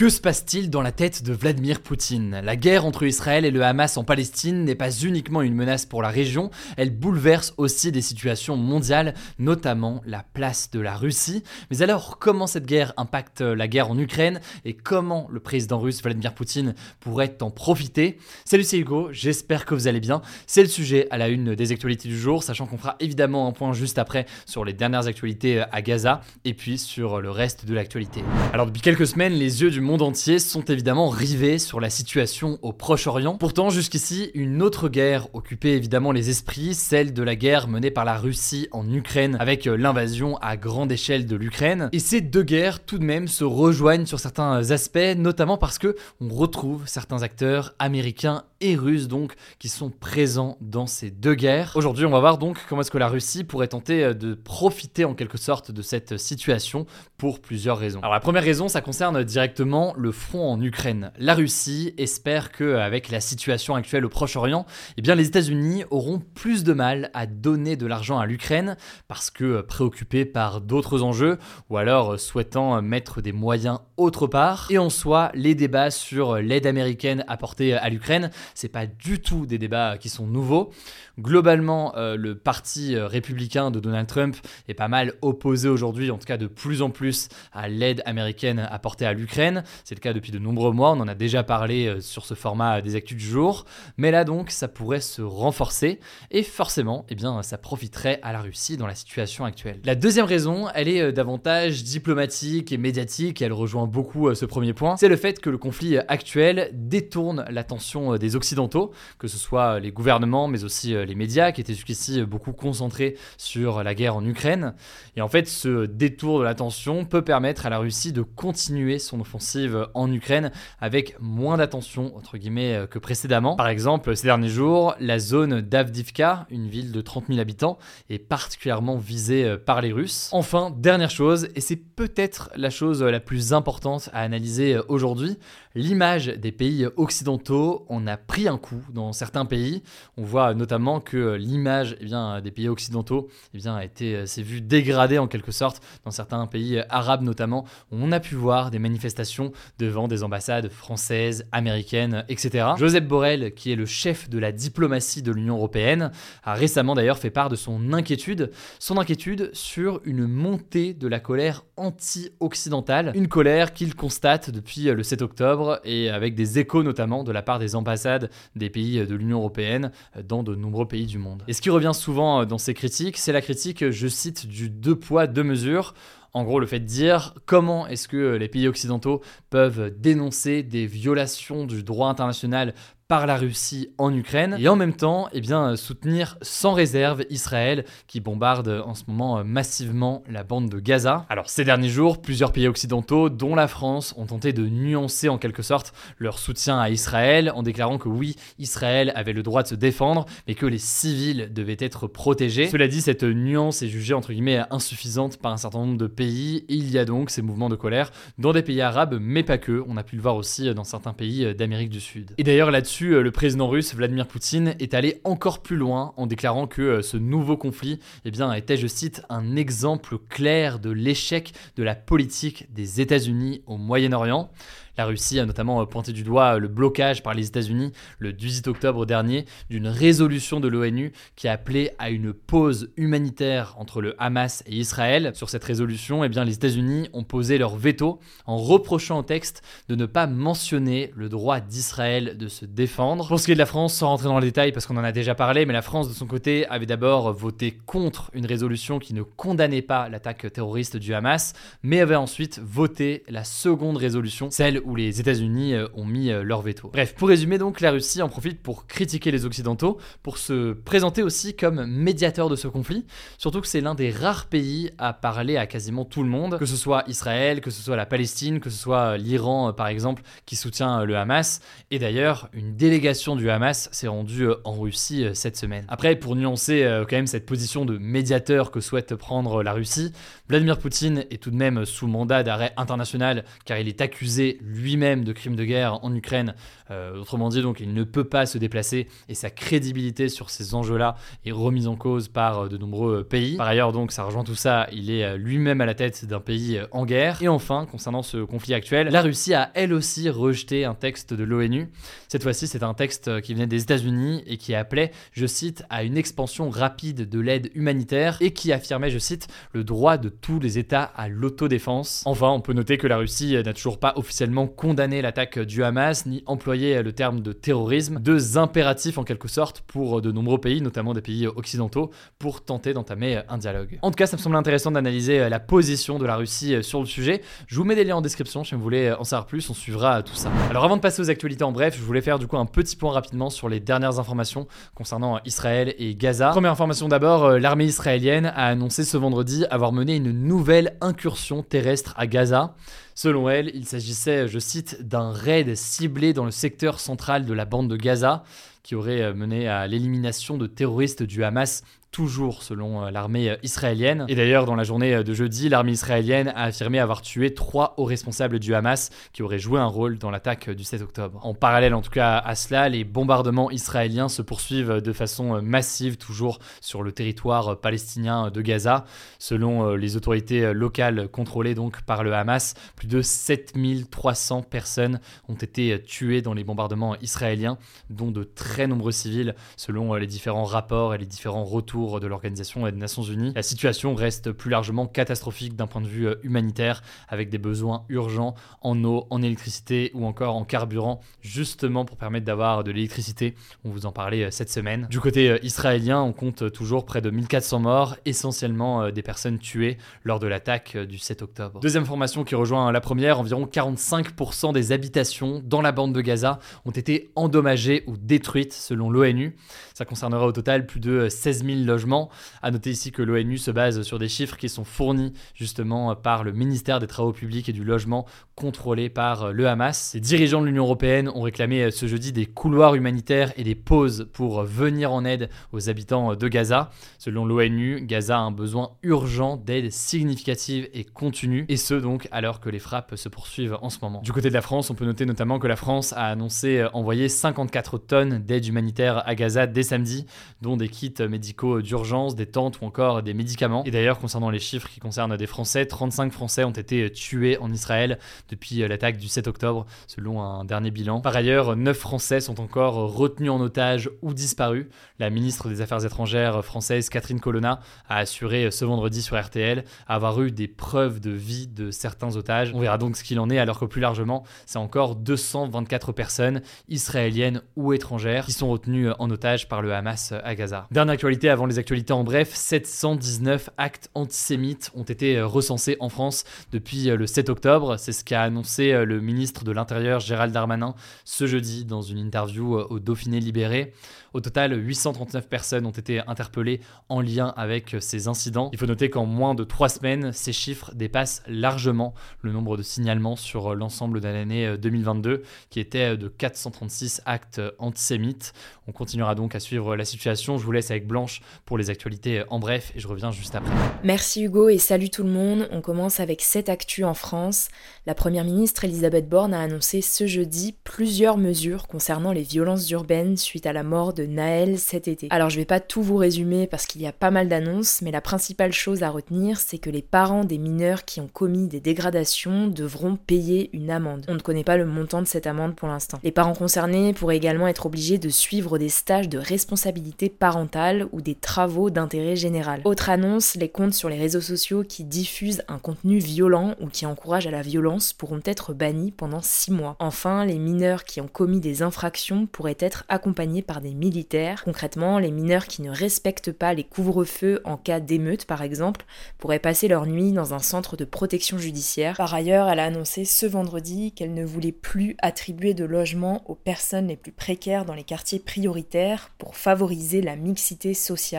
Que se passe-t-il dans la tête de Vladimir Poutine? La guerre entre Israël et le Hamas en Palestine n'est pas uniquement une menace pour la région, elle bouleverse aussi des situations mondiales, notamment la place de la Russie. Mais alors, comment cette guerre impacte la guerre en Ukraine et comment le président russe Vladimir Poutine pourrait en profiter? Salut, c'est Hugo, j'espère que vous allez bien. C'est le sujet à la une des actualités du jour, sachant qu'on fera évidemment un point juste après sur les dernières actualités à Gaza et puis sur le reste de l'actualité. Alors, depuis quelques semaines, les yeux du monde monde entier sont évidemment rivés sur la situation au Proche-Orient. Pourtant, jusqu'ici, une autre guerre occupait évidemment les esprits, celle de la guerre menée par la Russie en Ukraine, avec euh, l'invasion à grande échelle de l'Ukraine. Et ces deux guerres, tout de même, se rejoignent sur certains aspects, notamment parce que on retrouve certains acteurs américains et russes donc qui sont présents dans ces deux guerres. Aujourd'hui, on va voir donc comment est-ce que la Russie pourrait tenter euh, de profiter en quelque sorte de cette situation pour plusieurs raisons. Alors la première raison, ça concerne directement le front en Ukraine. La Russie espère que, avec la situation actuelle au Proche-Orient, eh bien les États-Unis auront plus de mal à donner de l'argent à l'Ukraine parce que préoccupés par d'autres enjeux ou alors souhaitant mettre des moyens autre part. Et en soi, les débats sur l'aide américaine apportée à l'Ukraine, c'est pas du tout des débats qui sont nouveaux. Globalement, euh, le parti républicain de Donald Trump est pas mal opposé aujourd'hui, en tout cas de plus en plus, à l'aide américaine apportée à l'Ukraine. C'est le cas depuis de nombreux mois, on en a déjà parlé euh, sur ce format des actus du jour. Mais là donc, ça pourrait se renforcer et forcément, eh bien, ça profiterait à la Russie dans la situation actuelle. La deuxième raison, elle est euh, davantage diplomatique et médiatique, elle rejoint beaucoup euh, ce premier point, c'est le fait que le conflit actuel détourne l'attention des Occidentaux, que ce soit les gouvernements, mais aussi les médias, qui étaient jusqu'ici beaucoup concentrés sur la guerre en Ukraine. Et en fait, ce détour de l'attention peut permettre à la Russie de continuer son offensive en Ukraine avec moins d'attention entre guillemets que précédemment. Par exemple, ces derniers jours, la zone d'Avdivka, une ville de 30 000 habitants, est particulièrement visée par les Russes. Enfin, dernière chose, et c'est peut-être la chose la plus importante à analyser aujourd'hui, l'image des pays occidentaux on a pris un coup dans certains pays. On voit notamment que l'image eh des pays occidentaux eh a été, s'est vue dégradée en quelque sorte dans certains pays arabes notamment. On a pu voir des manifestations devant des ambassades françaises, américaines, etc. Joseph Borrell, qui est le chef de la diplomatie de l'Union européenne, a récemment d'ailleurs fait part de son inquiétude, son inquiétude sur une montée de la colère anti-occidentale, une colère qu'il constate depuis le 7 octobre et avec des échos notamment de la part des ambassades des pays de l'Union européenne dans de nombreux pays du monde. Et ce qui revient souvent dans ces critiques, c'est la critique, je cite, du deux poids, deux mesures. En gros, le fait de dire comment est-ce que les pays occidentaux peuvent dénoncer des violations du droit international par la Russie en Ukraine et en même temps eh bien, soutenir sans réserve Israël qui bombarde en ce moment massivement la bande de Gaza. Alors ces derniers jours, plusieurs pays occidentaux, dont la France, ont tenté de nuancer en quelque sorte leur soutien à Israël en déclarant que oui, Israël avait le droit de se défendre, mais que les civils devaient être protégés. Cela dit, cette nuance est jugée entre guillemets insuffisante par un certain nombre de pays il y a donc ces mouvements de colère dans des pays arabes, mais pas que. On a pu le voir aussi dans certains pays d'Amérique du Sud. Et d'ailleurs là-dessus, euh, le président russe Vladimir Poutine est allé encore plus loin en déclarant que euh, ce nouveau conflit eh était, je cite, un exemple clair de l'échec de la politique des États-Unis au Moyen-Orient. La Russie a notamment euh, pointé du doigt euh, le blocage par les États-Unis le 18 octobre dernier d'une résolution de l'ONU qui appelait à une pause humanitaire entre le Hamas et Israël. Sur cette résolution, eh bien, les États-Unis ont posé leur veto en reprochant au texte de ne pas mentionner le droit d'Israël de se défendre. Pour ce qui est de la France, sans rentrer dans le détail parce qu'on en a déjà parlé, mais la France de son côté avait d'abord voté contre une résolution qui ne condamnait pas l'attaque terroriste du Hamas, mais avait ensuite voté la seconde résolution, celle où où les États-Unis ont mis leur veto. Bref, pour résumer donc, la Russie en profite pour critiquer les Occidentaux, pour se présenter aussi comme médiateur de ce conflit, surtout que c'est l'un des rares pays à parler à quasiment tout le monde, que ce soit Israël, que ce soit la Palestine, que ce soit l'Iran par exemple qui soutient le Hamas, et d'ailleurs une délégation du Hamas s'est rendue en Russie cette semaine. Après, pour nuancer quand même cette position de médiateur que souhaite prendre la Russie, Vladimir Poutine est tout de même sous mandat d'arrêt international car il est accusé lui-même de crimes de guerre en Ukraine. Euh, autrement dit, donc, il ne peut pas se déplacer et sa crédibilité sur ces enjeux-là est remise en cause par euh, de nombreux pays. Par ailleurs, donc, ça rejoint tout ça, il est euh, lui-même à la tête d'un pays en guerre. Et enfin, concernant ce conflit actuel, la Russie a elle aussi rejeté un texte de l'ONU. Cette fois-ci, c'est un texte qui venait des États-Unis et qui appelait, je cite, à une expansion rapide de l'aide humanitaire et qui affirmait, je cite, le droit de tous les États à l'autodéfense. Enfin, on peut noter que la Russie n'a toujours pas officiellement condamné l'attaque du Hamas ni employé le terme de terrorisme, deux impératifs en quelque sorte pour de nombreux pays, notamment des pays occidentaux, pour tenter d'entamer un dialogue. En tout cas, ça me semble intéressant d'analyser la position de la Russie sur le sujet. Je vous mets des liens en description si vous voulez en savoir plus, on suivra tout ça. Alors avant de passer aux actualités en bref, je voulais faire du coup un petit point rapidement sur les dernières informations concernant Israël et Gaza. Première information d'abord, l'armée israélienne a annoncé ce vendredi avoir mené une nouvelle incursion terrestre à Gaza. Selon elle, il s'agissait, je cite, d'un raid ciblé dans le secteur central de la bande de Gaza qui aurait mené à l'élimination de terroristes du Hamas toujours selon euh, l'armée euh, israélienne. Et d'ailleurs, dans la journée euh, de jeudi, l'armée israélienne a affirmé avoir tué trois hauts responsables du Hamas qui auraient joué un rôle dans l'attaque du 7 octobre. En parallèle, en tout cas à cela, les bombardements israéliens se poursuivent de façon massive, toujours sur le territoire palestinien de Gaza. Selon les autorités locales contrôlées donc par le Hamas, plus de 7300 personnes ont été tuées dans les bombardements israéliens, dont de très nombreux civils, selon les différents rapports et les différents retours de l'Organisation des Nations Unies. La situation reste plus largement catastrophique d'un point de vue euh, humanitaire, avec des besoins urgents en eau, en électricité ou encore en carburant, justement pour permettre d'avoir de l'électricité. On vous en parlait euh, cette semaine. Du côté euh, israélien, on compte toujours près de 1400 morts, essentiellement des personnes tuées lors de l'attaque du 7 octobre. Deuxième formation qui rejoint la première, environ 45% des habitations dans la bande de Gaza ont été endommagées ou détruites selon l'ONU. Ça concernera au total plus de 16 000 logements. À noter ici que l'ONU se base sur des chiffres qui sont fournis justement par le ministère des Travaux publics et du Logement contrôlé par le Hamas. Les dirigeants de l'Union européenne ont réclamé ce jeudi des couloirs humanitaires et des pauses pour venir en aide aux habitants de Gaza. Selon l'ONU, Gaza a un besoin urgent d'aide significative et continue, et ce donc alors que les frappes se poursuivent en ce moment. Du côté de la France, on peut noter notamment que la France a annoncé envoyer 54 tonnes d'aide humanitaire à Gaza dès samedi, dont des kits médicaux d'urgence, des tentes ou encore des médicaments. Et d'ailleurs, concernant les chiffres qui concernent des Français, 35 Français ont été tués en Israël depuis l'attaque du 7 octobre, selon un dernier bilan. Par ailleurs, 9 Français sont encore retenus en otage ou disparus. La ministre des Affaires étrangères française, Catherine Colonna, a assuré ce vendredi sur RTL avoir eu des preuves de vie de certains otages. On verra donc ce qu'il en est, alors que plus largement, c'est encore 224 personnes, israéliennes ou étrangères, qui sont retenues en otage par le Hamas à Gaza. Dernière actualité avant les actualités en bref, 719 actes antisémites ont été recensés en France depuis le 7 octobre. C'est ce qu'a annoncé le ministre de l'Intérieur Gérald Darmanin ce jeudi dans une interview au Dauphiné Libéré. Au total, 839 personnes ont été interpellées en lien avec ces incidents. Il faut noter qu'en moins de trois semaines, ces chiffres dépassent largement le nombre de signalements sur l'ensemble de l'année 2022, qui était de 436 actes antisémites. On continuera donc à suivre la situation. Je vous laisse avec Blanche pour les actualités en bref et je reviens juste après. Merci Hugo et salut tout le monde. On commence avec cette actu en France. La première ministre Elisabeth Borne a annoncé ce jeudi plusieurs mesures concernant les violences urbaines suite à la mort de Naël cet été. Alors je vais pas tout vous résumer parce qu'il y a pas mal d'annonces, mais la principale chose à retenir, c'est que les parents des mineurs qui ont commis des dégradations devront payer une amende. On ne connaît pas le montant de cette amende pour l'instant. Les parents concernés pourraient également être obligés de suivre des stages de responsabilité parentale ou des travaux d'intérêt général. Autre annonce, les comptes sur les réseaux sociaux qui diffusent un contenu violent ou qui encouragent à la violence pourront être bannis pendant 6 mois. Enfin, les mineurs qui ont commis des infractions pourraient être accompagnés par des militaires. Concrètement, les mineurs qui ne respectent pas les couvre-feux en cas d'émeute par exemple pourraient passer leur nuit dans un centre de protection judiciaire. Par ailleurs, elle a annoncé ce vendredi qu'elle ne voulait plus attribuer de logements aux personnes les plus précaires dans les quartiers prioritaires pour favoriser la mixité sociale.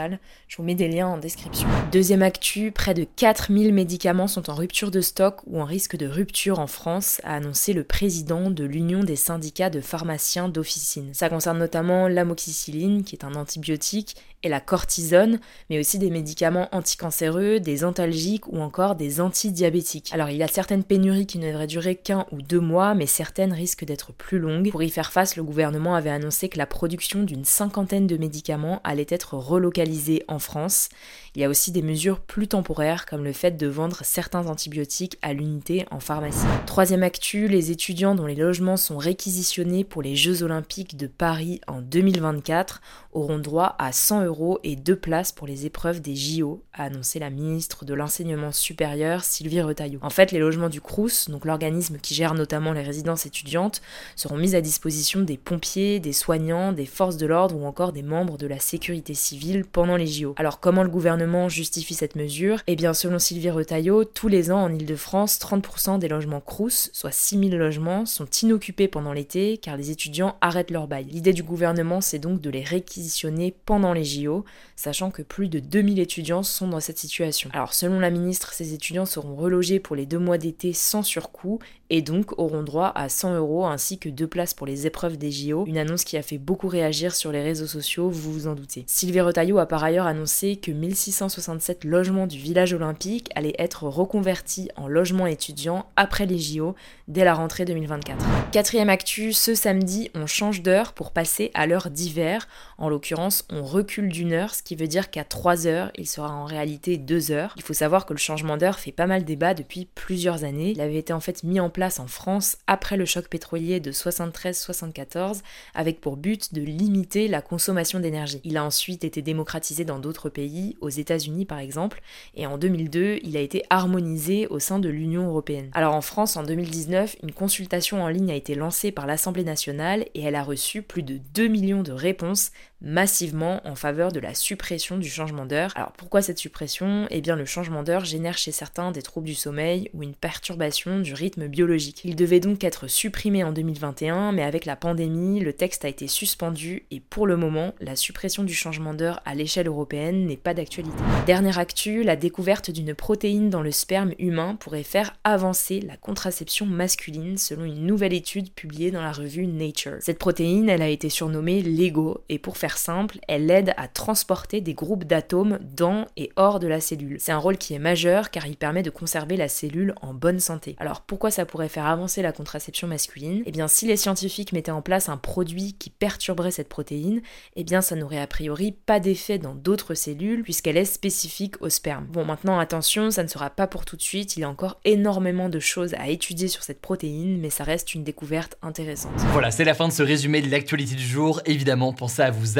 Je vous mets des liens en description. Deuxième actu, près de 4000 médicaments sont en rupture de stock ou en risque de rupture en France, a annoncé le président de l'Union des syndicats de pharmaciens d'officine. Ça concerne notamment l'amoxicilline, qui est un antibiotique, et la cortisone, mais aussi des médicaments anticancéreux, des antalgiques ou encore des antidiabétiques. Alors il y a certaines pénuries qui ne devraient durer qu'un ou deux mois, mais certaines risquent d'être plus longues. Pour y faire face, le gouvernement avait annoncé que la production d'une cinquantaine de médicaments allait être relocalisée en France. Il y a aussi des mesures plus temporaires, comme le fait de vendre certains antibiotiques à l'unité en pharmacie. Troisième actu, les étudiants dont les logements sont réquisitionnés pour les Jeux olympiques de Paris en 2024 auront droit à 100 euros et deux places pour les épreuves des JO, a annoncé la ministre de l'Enseignement supérieur Sylvie Retailleau. En fait, les logements du CRUS, donc l'organisme qui gère notamment les résidences étudiantes, seront mis à disposition des pompiers, des soignants, des forces de l'ordre ou encore des membres de la sécurité civile pendant les JO. Alors comment le gouvernement justifie cette mesure? Eh bien selon Sylvie Retailleau, tous les ans en Ile-de-France, 30% des logements CRUS, soit 6000 logements, sont inoccupés pendant l'été car les étudiants arrêtent leur bail. L'idée du gouvernement c'est donc de les réquisitionner pendant les JO, sachant que plus de 2000 étudiants sont dans cette situation. Alors selon la ministre, ces étudiants seront relogés pour les deux mois d'été sans surcoût et donc auront droit à 100 euros ainsi que deux places pour les épreuves des JO, une annonce qui a fait beaucoup réagir sur les réseaux sociaux, vous vous en doutez. Sylvie Retailleau a par ailleurs annoncé que 1667 logements du village olympique allaient être reconvertis en logements étudiants après les JO dès la rentrée 2024. Quatrième actu, ce samedi, on change d'heure pour passer à l'heure d'hiver. En l'occurrence, on recule d'une heure, ce qui veut dire qu'à 3 heures, il sera en réalité 2 heures. Il faut savoir que le changement d'heure fait pas mal débat depuis plusieurs années. Il avait été en fait mis en place en France après le choc pétrolier de 73-74 avec pour but de limiter la consommation d'énergie. Il a ensuite été démocratisé dans d'autres pays, aux États-Unis par exemple, et en 2002, il a été harmonisé au sein de l'Union européenne. Alors en France, en 2019, une consultation en ligne a été lancée par l'Assemblée nationale et elle a reçu plus de 2 millions de réponses massivement en faveur de la suppression du changement d'heure. Alors pourquoi cette suppression? Eh bien le changement d'heure génère chez certains des troubles du sommeil ou une perturbation du rythme biologique. Il devait donc être supprimé en 2021, mais avec la pandémie, le texte a été suspendu et pour le moment, la suppression du changement d'heure à l'échelle européenne n'est pas d'actualité. Dernière actu, la découverte d'une protéine dans le sperme humain pourrait faire avancer la contraception masculine selon une nouvelle étude publiée dans la revue Nature. Cette protéine, elle a été surnommée LEGO et pour faire simple, elle aide à transporter des groupes d'atomes dans et hors de la cellule. C'est un rôle qui est majeur car il permet de conserver la cellule en bonne santé. Alors pourquoi ça pourrait faire avancer la contraception masculine? Eh bien si les scientifiques mettaient en place un produit qui perturberait cette protéine, eh bien ça n'aurait a priori pas d'effet dans d'autres cellules puisqu'elle est spécifique au sperme. Bon maintenant attention, ça ne sera pas pour tout de suite, il y a encore énormément de choses à étudier sur cette protéine, mais ça reste une découverte intéressante. Voilà, c'est la fin de ce résumé de l'actualité du jour. Évidemment, pensez à vous